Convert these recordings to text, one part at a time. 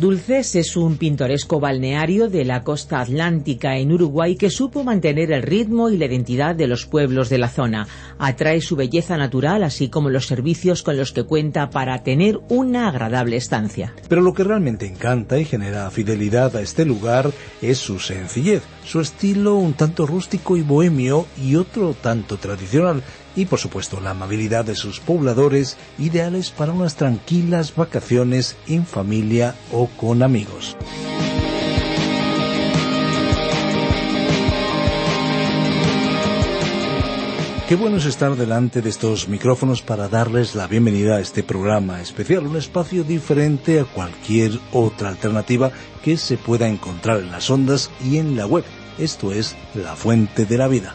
Dulces es un pintoresco balneario de la costa atlántica en Uruguay que supo mantener el ritmo y la identidad de los pueblos de la zona. Atrae su belleza natural así como los servicios con los que cuenta para tener una agradable estancia. Pero lo que realmente encanta y genera fidelidad a este lugar es su sencillez, su estilo un tanto rústico y bohemio y otro tanto tradicional y por supuesto la amabilidad de sus pobladores, ideales para unas tranquilas vacaciones en familia o con amigos. Qué bueno es estar delante de estos micrófonos para darles la bienvenida a este programa especial, un espacio diferente a cualquier otra alternativa que se pueda encontrar en las ondas y en la web. Esto es La Fuente de la Vida.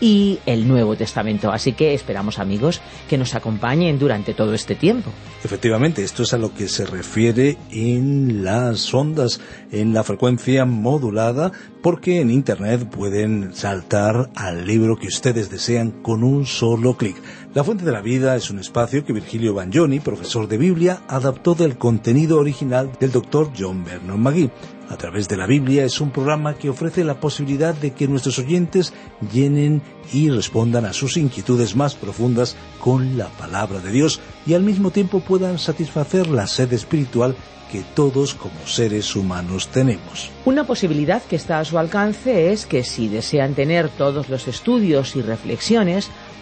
y el Nuevo Testamento. Así que esperamos amigos que nos acompañen durante todo este tiempo. Efectivamente, esto es a lo que se refiere en las ondas, en la frecuencia modulada, porque en Internet pueden saltar al libro que ustedes desean con un solo clic. La Fuente de la Vida es un espacio que Virgilio Bagnoni, profesor de Biblia, adaptó del contenido original del doctor John Vernon McGee. A través de la Biblia es un programa que ofrece la posibilidad de que nuestros oyentes llenen y respondan a sus inquietudes más profundas con la palabra de Dios y al mismo tiempo puedan satisfacer la sed espiritual que todos como seres humanos tenemos. Una posibilidad que está a su alcance es que si desean tener todos los estudios y reflexiones,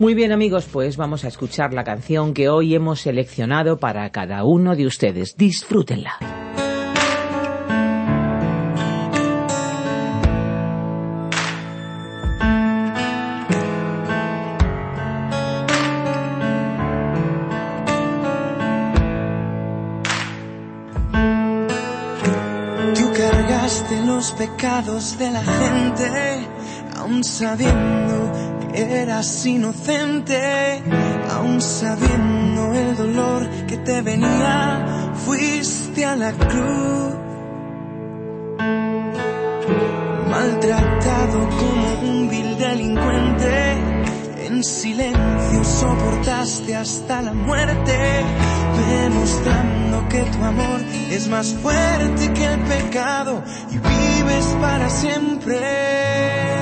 Muy bien amigos, pues vamos a escuchar la canción que hoy hemos seleccionado para cada uno de ustedes. Disfrútenla. Tú cargaste los pecados de la gente, aún sabiendo eras inocente, aún sabiendo el dolor que te venía, fuiste a la cruz. Maltratado como un vil delincuente, En silencio soportaste hasta la muerte, demostrando que tu amor es más fuerte que el pecado y vives para siempre.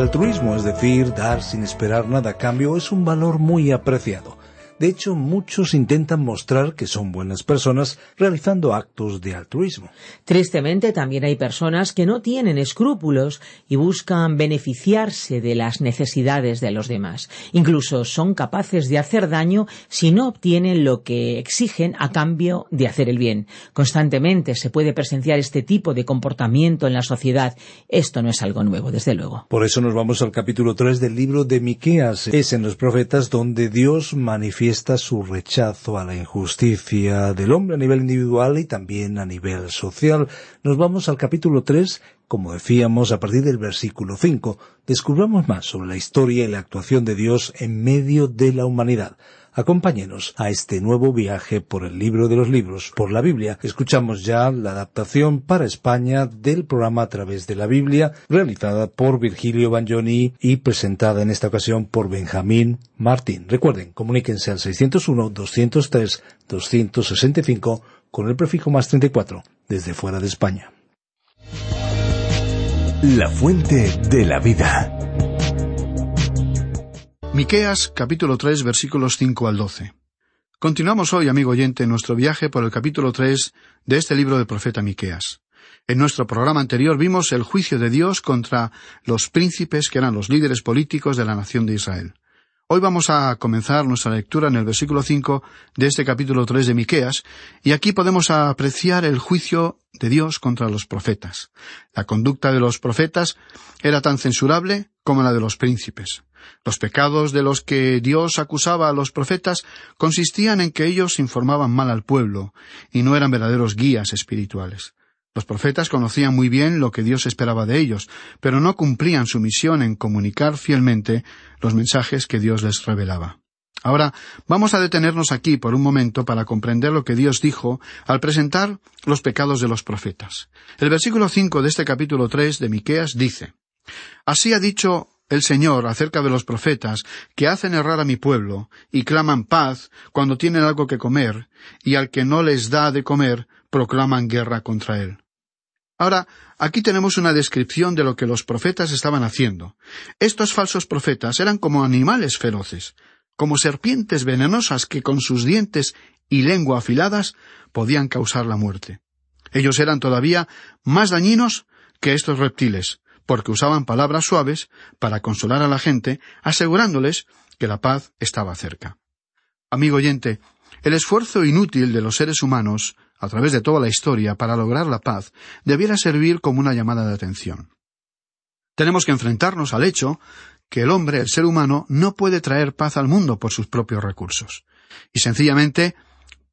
Altruismo, es decir, dar sin esperar nada a cambio, es un valor muy apreciado. De hecho, muchos intentan mostrar que son buenas personas realizando actos de altruismo. Tristemente, también hay personas que no tienen escrúpulos y buscan beneficiarse de las necesidades de los demás. Incluso son capaces de hacer daño si no obtienen lo que exigen a cambio de hacer el bien. Constantemente se puede presenciar este tipo de comportamiento en la sociedad. Esto no es algo nuevo, desde luego. Por eso nos vamos al capítulo 3 del libro de Miqueas. Es en los profetas donde Dios manifiesta su rechazo a la injusticia del hombre a nivel individual y también a nivel social. Nos vamos al capítulo 3, como decíamos, a partir del versículo 5. Descubramos más sobre la historia y la actuación de Dios en medio de la humanidad. Acompáñenos a este nuevo viaje por el libro de los libros, por la Biblia. Escuchamos ya la adaptación para España del programa a través de la Biblia, realizada por Virgilio Bagnoni y presentada en esta ocasión por Benjamín Martín. Recuerden, comuníquense al 601-203-265 con el prefijo más 34 desde fuera de España. la fuente de la vida. Miqueas capítulo 3 versículos 5 al 12. Continuamos hoy, amigo oyente, nuestro viaje por el capítulo 3 de este libro del profeta Miqueas. En nuestro programa anterior vimos el juicio de Dios contra los príncipes que eran los líderes políticos de la nación de Israel. Hoy vamos a comenzar nuestra lectura en el versículo 5 de este capítulo 3 de Miqueas, y aquí podemos apreciar el juicio de Dios contra los profetas. La conducta de los profetas era tan censurable como la de los príncipes. Los pecados de los que Dios acusaba a los profetas consistían en que ellos informaban mal al pueblo y no eran verdaderos guías espirituales. Los profetas conocían muy bien lo que Dios esperaba de ellos, pero no cumplían su misión en comunicar fielmente los mensajes que Dios les revelaba. Ahora vamos a detenernos aquí por un momento para comprender lo que Dios dijo al presentar los pecados de los profetas. El versículo cinco de este capítulo tres de Miqueas dice Así ha dicho el Señor acerca de los profetas que hacen errar a mi pueblo y claman paz cuando tienen algo que comer, y al que no les da de comer proclaman guerra contra él. Ahora, aquí tenemos una descripción de lo que los profetas estaban haciendo. Estos falsos profetas eran como animales feroces, como serpientes venenosas que con sus dientes y lengua afiladas podían causar la muerte. Ellos eran todavía más dañinos que estos reptiles, porque usaban palabras suaves para consolar a la gente, asegurándoles que la paz estaba cerca. Amigo oyente, el esfuerzo inútil de los seres humanos a través de toda la historia para lograr la paz debiera servir como una llamada de atención. Tenemos que enfrentarnos al hecho que el hombre, el ser humano, no puede traer paz al mundo por sus propios recursos. Y sencillamente,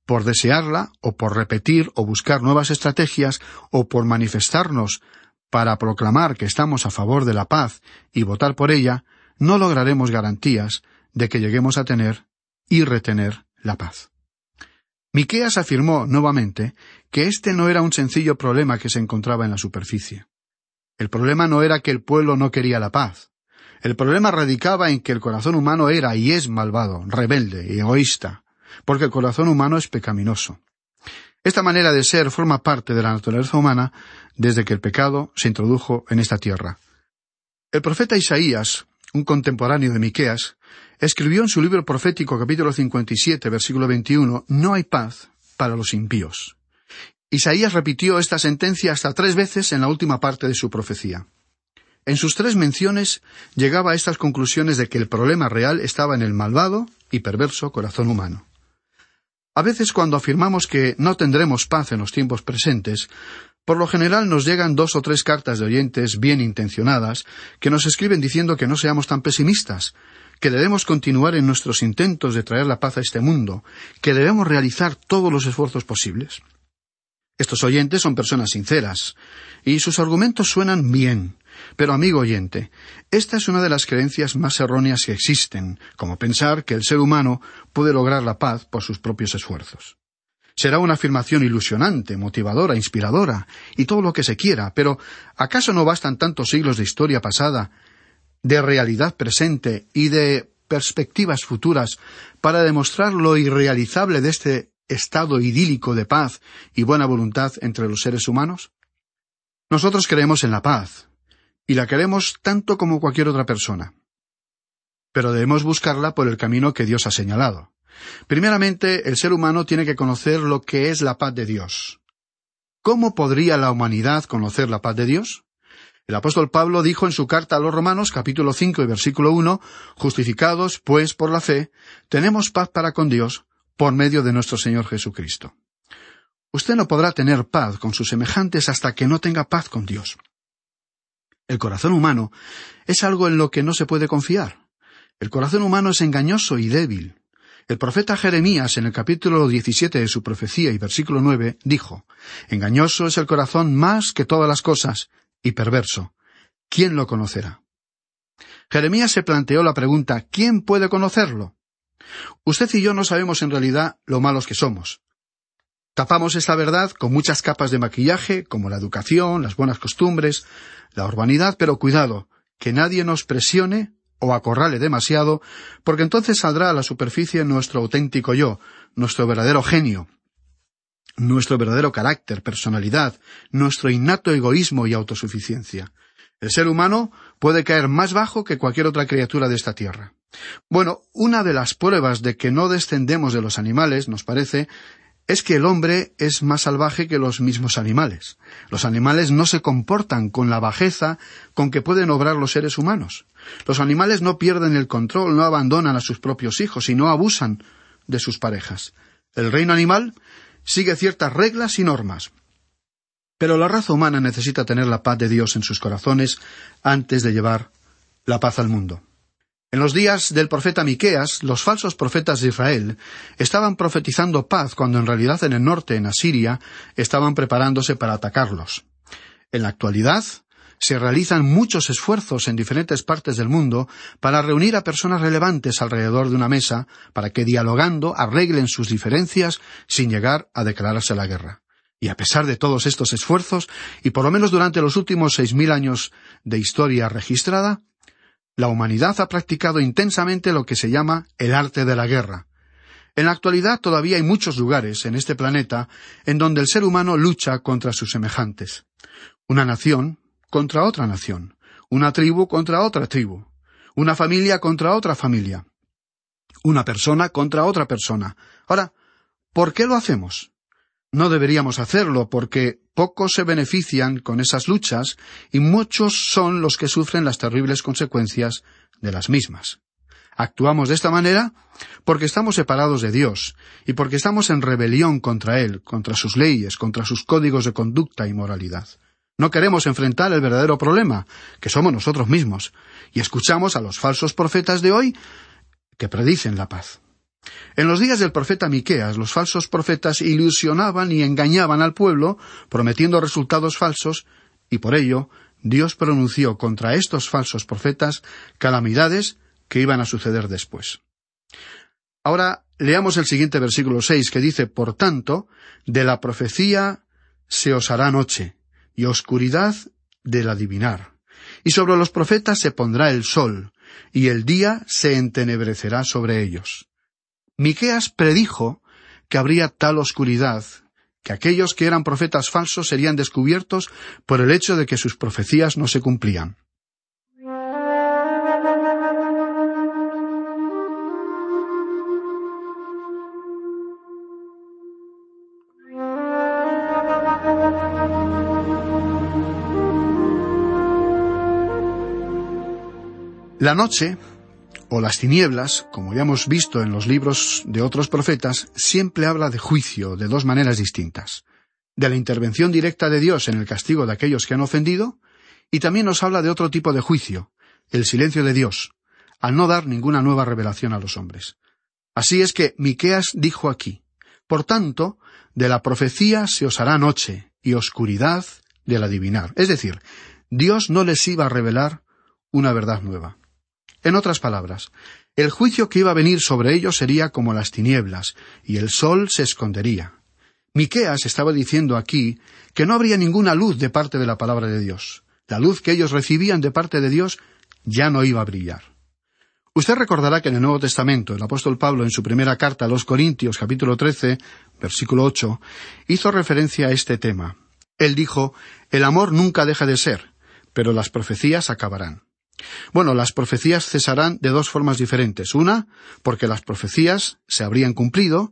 por desearla, o por repetir o buscar nuevas estrategias, o por manifestarnos para proclamar que estamos a favor de la paz y votar por ella, no lograremos garantías de que lleguemos a tener y retener la paz. Miqueas afirmó nuevamente que este no era un sencillo problema que se encontraba en la superficie. El problema no era que el pueblo no quería la paz. El problema radicaba en que el corazón humano era y es malvado, rebelde y egoísta, porque el corazón humano es pecaminoso. Esta manera de ser forma parte de la naturaleza humana desde que el pecado se introdujo en esta tierra. El profeta Isaías, un contemporáneo de Miqueas, escribió en su libro profético capítulo 57 versículo 21 No hay paz para los impíos. Isaías repitió esta sentencia hasta tres veces en la última parte de su profecía. En sus tres menciones llegaba a estas conclusiones de que el problema real estaba en el malvado y perverso corazón humano. A veces cuando afirmamos que no tendremos paz en los tiempos presentes, por lo general nos llegan dos o tres cartas de oyentes bien intencionadas que nos escriben diciendo que no seamos tan pesimistas, que debemos continuar en nuestros intentos de traer la paz a este mundo, que debemos realizar todos los esfuerzos posibles. Estos oyentes son personas sinceras, y sus argumentos suenan bien. Pero, amigo oyente, esta es una de las creencias más erróneas que existen, como pensar que el ser humano puede lograr la paz por sus propios esfuerzos. Será una afirmación ilusionante, motivadora, inspiradora, y todo lo que se quiera, pero ¿acaso no bastan tantos siglos de historia pasada, de realidad presente y de perspectivas futuras para demostrar lo irrealizable de este estado idílico de paz y buena voluntad entre los seres humanos? Nosotros creemos en la paz, y la queremos tanto como cualquier otra persona. Pero debemos buscarla por el camino que Dios ha señalado. Primeramente, el ser humano tiene que conocer lo que es la paz de Dios. ¿Cómo podría la humanidad conocer la paz de Dios? El apóstol Pablo dijo en su carta a los Romanos capítulo cinco y versículo uno Justificados, pues, por la fe, tenemos paz para con Dios por medio de nuestro Señor Jesucristo. Usted no podrá tener paz con sus semejantes hasta que no tenga paz con Dios. El corazón humano es algo en lo que no se puede confiar. El corazón humano es engañoso y débil. El profeta Jeremías, en el capítulo 17 de su profecía y versículo 9, dijo, Engañoso es el corazón más que todas las cosas, y perverso. ¿Quién lo conocerá? Jeremías se planteó la pregunta, ¿quién puede conocerlo? Usted y yo no sabemos en realidad lo malos que somos. Tapamos esta verdad con muchas capas de maquillaje, como la educación, las buenas costumbres, la urbanidad, pero cuidado, que nadie nos presione o acorrale demasiado, porque entonces saldrá a la superficie nuestro auténtico yo, nuestro verdadero genio, nuestro verdadero carácter, personalidad, nuestro innato egoísmo y autosuficiencia. El ser humano puede caer más bajo que cualquier otra criatura de esta tierra. Bueno, una de las pruebas de que no descendemos de los animales, nos parece, es que el hombre es más salvaje que los mismos animales. Los animales no se comportan con la bajeza con que pueden obrar los seres humanos. Los animales no pierden el control, no abandonan a sus propios hijos y no abusan de sus parejas. El reino animal sigue ciertas reglas y normas. Pero la raza humana necesita tener la paz de Dios en sus corazones antes de llevar la paz al mundo. En los días del profeta Miqueas, los falsos profetas de Israel estaban profetizando paz cuando en realidad en el norte, en Asiria, estaban preparándose para atacarlos. En la actualidad, se realizan muchos esfuerzos en diferentes partes del mundo para reunir a personas relevantes alrededor de una mesa para que dialogando arreglen sus diferencias sin llegar a declararse la guerra. Y a pesar de todos estos esfuerzos, y por lo menos durante los últimos seis mil años de historia registrada, la humanidad ha practicado intensamente lo que se llama el arte de la guerra. En la actualidad todavía hay muchos lugares en este planeta en donde el ser humano lucha contra sus semejantes. Una nación, contra otra nación, una tribu contra otra tribu, una familia contra otra familia, una persona contra otra persona. Ahora, ¿por qué lo hacemos? No deberíamos hacerlo porque pocos se benefician con esas luchas y muchos son los que sufren las terribles consecuencias de las mismas. Actuamos de esta manera porque estamos separados de Dios y porque estamos en rebelión contra Él, contra sus leyes, contra sus códigos de conducta y moralidad. No queremos enfrentar el verdadero problema, que somos nosotros mismos, y escuchamos a los falsos profetas de hoy que predicen la paz. En los días del profeta Miqueas, los falsos profetas ilusionaban y engañaban al pueblo, prometiendo resultados falsos, y por ello Dios pronunció contra estos falsos profetas calamidades que iban a suceder después. Ahora leamos el siguiente versículo seis que dice Por tanto, de la profecía se os hará noche, y oscuridad del adivinar. Y sobre los profetas se pondrá el sol, y el día se entenebrecerá sobre ellos. Miqueas predijo que habría tal oscuridad que aquellos que eran profetas falsos serían descubiertos por el hecho de que sus profecías no se cumplían. La noche, o las tinieblas, como ya hemos visto en los libros de otros profetas, siempre habla de juicio de dos maneras distintas. De la intervención directa de Dios en el castigo de aquellos que han ofendido, y también nos habla de otro tipo de juicio, el silencio de Dios, al no dar ninguna nueva revelación a los hombres. Así es que Miqueas dijo aquí, Por tanto, de la profecía se os hará noche y oscuridad del adivinar. Es decir, Dios no les iba a revelar una verdad nueva. En otras palabras, el juicio que iba a venir sobre ellos sería como las tinieblas, y el sol se escondería. Miqueas estaba diciendo aquí que no habría ninguna luz de parte de la palabra de Dios. La luz que ellos recibían de parte de Dios ya no iba a brillar. Usted recordará que en el Nuevo Testamento el apóstol Pablo en su primera carta a los Corintios capítulo 13 versículo 8 hizo referencia a este tema. Él dijo, El amor nunca deja de ser, pero las profecías acabarán. Bueno, las profecías cesarán de dos formas diferentes. Una, porque las profecías se habrían cumplido,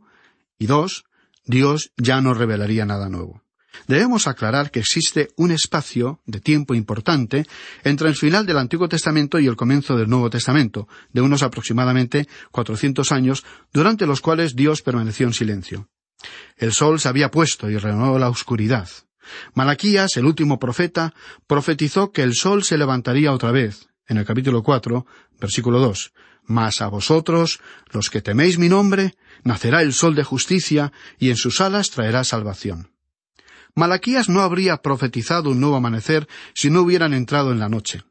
y dos, Dios ya no revelaría nada nuevo. Debemos aclarar que existe un espacio de tiempo importante entre el final del Antiguo Testamento y el comienzo del Nuevo Testamento, de unos aproximadamente cuatrocientos años, durante los cuales Dios permaneció en silencio. El sol se había puesto y renovó la oscuridad. Malaquías, el último profeta, profetizó que el sol se levantaría otra vez, en el capítulo cuatro, versículo dos. Mas a vosotros, los que teméis mi nombre, nacerá el sol de justicia, y en sus alas traerá salvación. Malaquías no habría profetizado un nuevo amanecer si no hubieran entrado en la noche.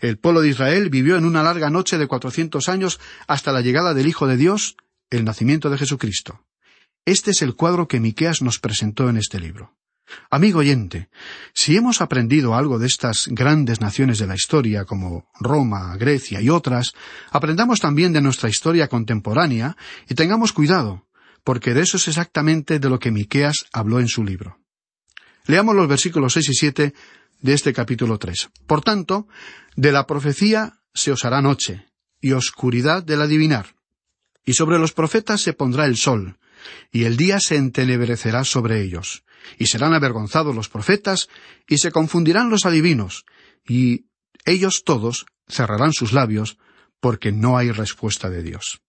El pueblo de Israel vivió en una larga noche de cuatrocientos años hasta la llegada del Hijo de Dios, el nacimiento de Jesucristo. Este es el cuadro que Miqueas nos presentó en este libro. Amigo oyente, si hemos aprendido algo de estas grandes naciones de la historia, como Roma, Grecia y otras, aprendamos también de nuestra historia contemporánea y tengamos cuidado, porque de eso es exactamente de lo que Miqueas habló en su libro. Leamos los versículos seis y siete de este capítulo tres. Por tanto, de la profecía se os hará noche, y oscuridad del adivinar. Y sobre los profetas se pondrá el sol, y el día se entenebrecerá sobre ellos. Y serán avergonzados los profetas, y se confundirán los adivinos, y ellos todos cerrarán sus labios, porque no hay respuesta de Dios.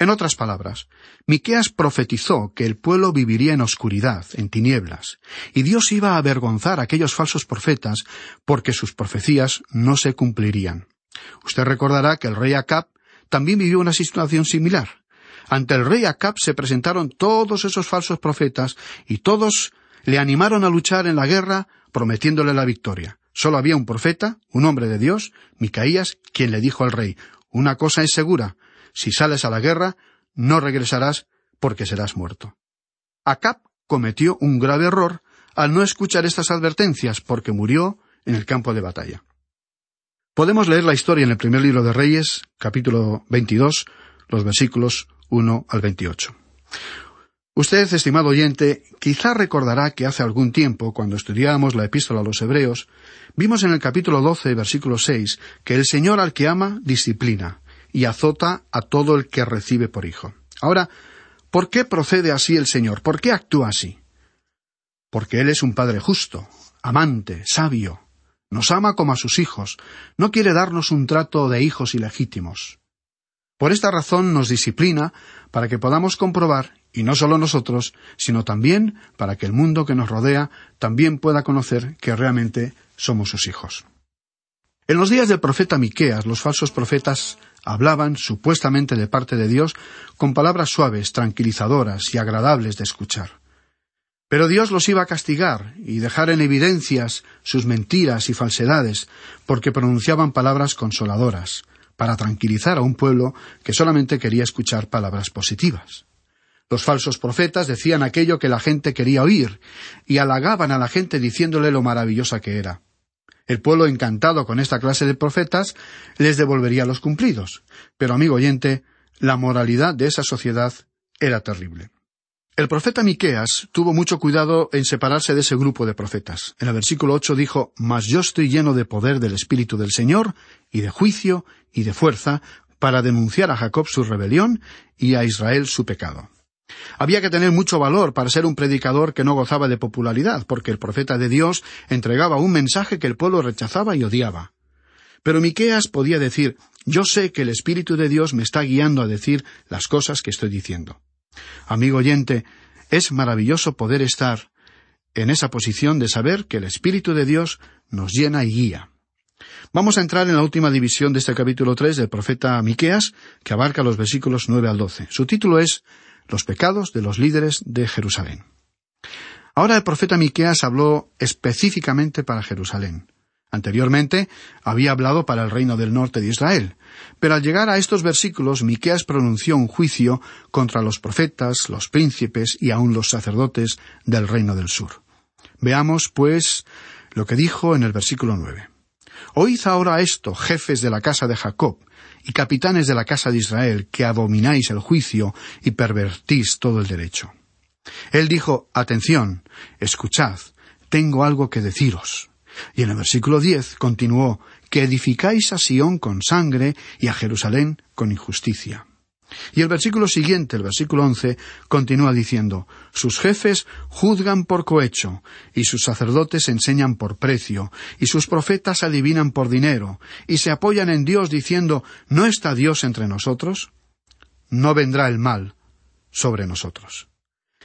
En otras palabras, Miqueas profetizó que el pueblo viviría en oscuridad, en tinieblas, y Dios iba a avergonzar a aquellos falsos profetas porque sus profecías no se cumplirían. Usted recordará que el rey Acab también vivió una situación similar. Ante el rey Acab se presentaron todos esos falsos profetas y todos le animaron a luchar en la guerra prometiéndole la victoria. Solo había un profeta, un hombre de Dios, Micaías, quien le dijo al rey, una cosa es segura, si sales a la guerra, no regresarás porque serás muerto. Acab cometió un grave error al no escuchar estas advertencias porque murió en el campo de batalla. Podemos leer la historia en el primer libro de Reyes, capítulo 22, los versículos 1 al 28. Usted, estimado oyente, quizá recordará que hace algún tiempo, cuando estudiábamos la epístola a los Hebreos, vimos en el capítulo 12, versículo 6, que el Señor al que ama disciplina y azota a todo el que recibe por hijo. Ahora, ¿por qué procede así el Señor? ¿Por qué actúa así? Porque Él es un Padre justo, amante, sabio, nos ama como a sus hijos, no quiere darnos un trato de hijos ilegítimos. Por esta razón nos disciplina para que podamos comprobar, y no solo nosotros, sino también para que el mundo que nos rodea también pueda conocer que realmente somos sus hijos. En los días del profeta Miqueas, los falsos profetas hablaban supuestamente de parte de Dios con palabras suaves, tranquilizadoras y agradables de escuchar. Pero Dios los iba a castigar y dejar en evidencias sus mentiras y falsedades, porque pronunciaban palabras consoladoras, para tranquilizar a un pueblo que solamente quería escuchar palabras positivas. Los falsos profetas decían aquello que la gente quería oír, y halagaban a la gente diciéndole lo maravillosa que era. El pueblo encantado con esta clase de profetas les devolvería los cumplidos. Pero, amigo oyente, la moralidad de esa sociedad era terrible. El profeta Miqueas tuvo mucho cuidado en separarse de ese grupo de profetas. En el versículo ocho dijo Mas yo estoy lleno de poder del Espíritu del Señor, y de juicio, y de fuerza, para denunciar a Jacob su rebelión y a Israel su pecado. Había que tener mucho valor para ser un predicador que no gozaba de popularidad, porque el profeta de Dios entregaba un mensaje que el pueblo rechazaba y odiaba. Pero Miqueas podía decir Yo sé que el Espíritu de Dios me está guiando a decir las cosas que estoy diciendo. Amigo oyente, es maravilloso poder estar en esa posición de saber que el Espíritu de Dios nos llena y guía. Vamos a entrar en la última división de este capítulo tres del profeta Miqueas, que abarca los versículos nueve al doce. Su título es Los pecados de los líderes de Jerusalén. Ahora el profeta Miqueas habló específicamente para Jerusalén. Anteriormente había hablado para el reino del norte de Israel, pero al llegar a estos versículos Miqueas pronunció un juicio contra los profetas, los príncipes y aun los sacerdotes del reino del sur. Veamos, pues, lo que dijo en el versículo nueve. Oíd ahora esto, jefes de la casa de Jacob, y capitanes de la casa de Israel, que abomináis el juicio y pervertís todo el derecho. Él dijo, Atención, escuchad, tengo algo que deciros. Y en el versículo diez continuó, que edificáis a Sión con sangre y a Jerusalén con injusticia. Y el versículo siguiente, el versículo once, continúa diciendo, sus jefes juzgan por cohecho, y sus sacerdotes enseñan por precio, y sus profetas adivinan por dinero, y se apoyan en Dios diciendo, ¿no está Dios entre nosotros? No vendrá el mal sobre nosotros.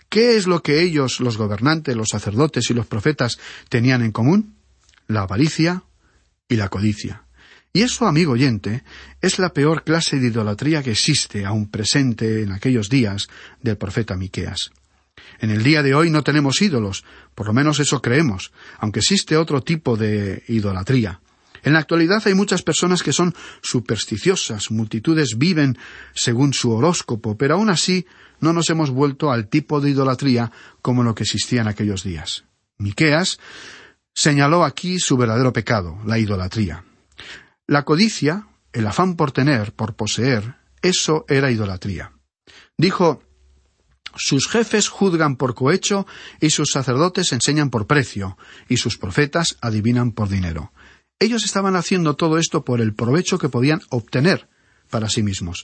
¿Qué es lo que ellos, los gobernantes, los sacerdotes y los profetas, tenían en común? La avaricia y la codicia. Y eso, amigo oyente, es la peor clase de idolatría que existe aún presente en aquellos días del profeta Miqueas. En el día de hoy no tenemos ídolos, por lo menos eso creemos, aunque existe otro tipo de idolatría. En la actualidad hay muchas personas que son supersticiosas, multitudes viven según su horóscopo, pero aún así no nos hemos vuelto al tipo de idolatría como lo que existía en aquellos días. Miqueas señaló aquí su verdadero pecado, la idolatría. La codicia, el afán por tener, por poseer, eso era idolatría. Dijo, Sus jefes juzgan por cohecho y sus sacerdotes enseñan por precio y sus profetas adivinan por dinero. Ellos estaban haciendo todo esto por el provecho que podían obtener para sí mismos.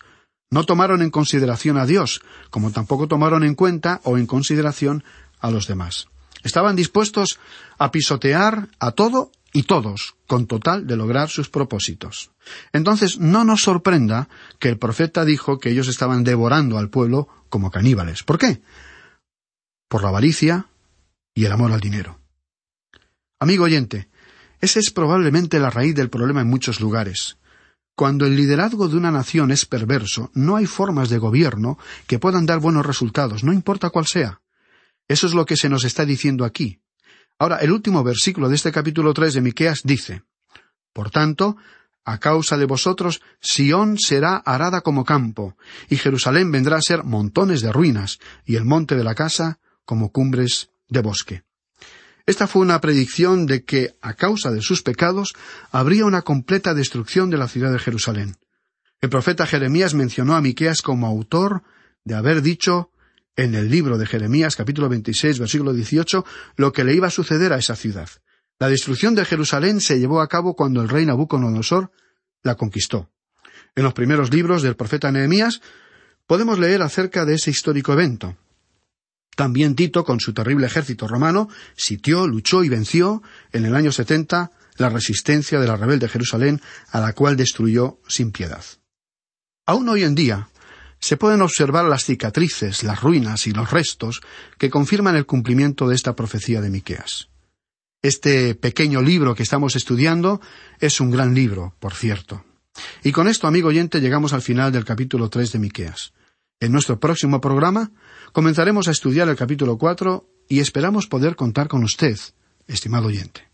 No tomaron en consideración a Dios, como tampoco tomaron en cuenta o en consideración a los demás. Estaban dispuestos a pisotear a todo y todos, con total de lograr sus propósitos. Entonces no nos sorprenda que el profeta dijo que ellos estaban devorando al pueblo como caníbales. ¿Por qué? Por la avaricia y el amor al dinero. Amigo oyente, esa es probablemente la raíz del problema en muchos lugares. Cuando el liderazgo de una nación es perverso, no hay formas de gobierno que puedan dar buenos resultados, no importa cuál sea. Eso es lo que se nos está diciendo aquí. Ahora, el último versículo de este capítulo tres de Miqueas dice Por tanto, a causa de vosotros, Sión será arada como campo, y Jerusalén vendrá a ser montones de ruinas, y el monte de la casa como cumbres de bosque. Esta fue una predicción de que, a causa de sus pecados, habría una completa destrucción de la ciudad de Jerusalén. El profeta Jeremías mencionó a Miqueas como autor de haber dicho en el libro de Jeremías capítulo 26 versículo 18 lo que le iba a suceder a esa ciudad. La destrucción de Jerusalén se llevó a cabo cuando el rey Nabucodonosor la conquistó. En los primeros libros del profeta Nehemías podemos leer acerca de ese histórico evento. También Tito, con su terrible ejército romano, sitió, luchó y venció en el año setenta la resistencia de la rebelde Jerusalén, a la cual destruyó sin piedad. Aún hoy en día, se pueden observar las cicatrices, las ruinas y los restos que confirman el cumplimiento de esta profecía de Miqueas. Este pequeño libro que estamos estudiando es un gran libro, por cierto. Y con esto, amigo oyente, llegamos al final del capítulo tres de Miqueas. En nuestro próximo programa comenzaremos a estudiar el capítulo cuatro y esperamos poder contar con usted, estimado oyente.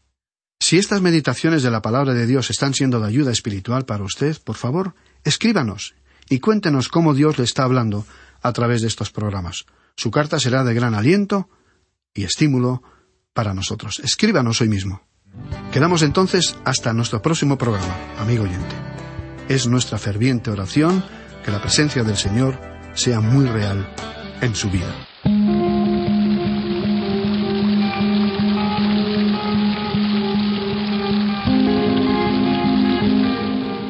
Si estas meditaciones de la palabra de Dios están siendo de ayuda espiritual para usted, por favor, escríbanos y cuéntenos cómo Dios le está hablando a través de estos programas. Su carta será de gran aliento y estímulo para nosotros. Escríbanos hoy mismo. Quedamos entonces hasta nuestro próximo programa, amigo oyente. Es nuestra ferviente oración que la presencia del Señor sea muy real en su vida.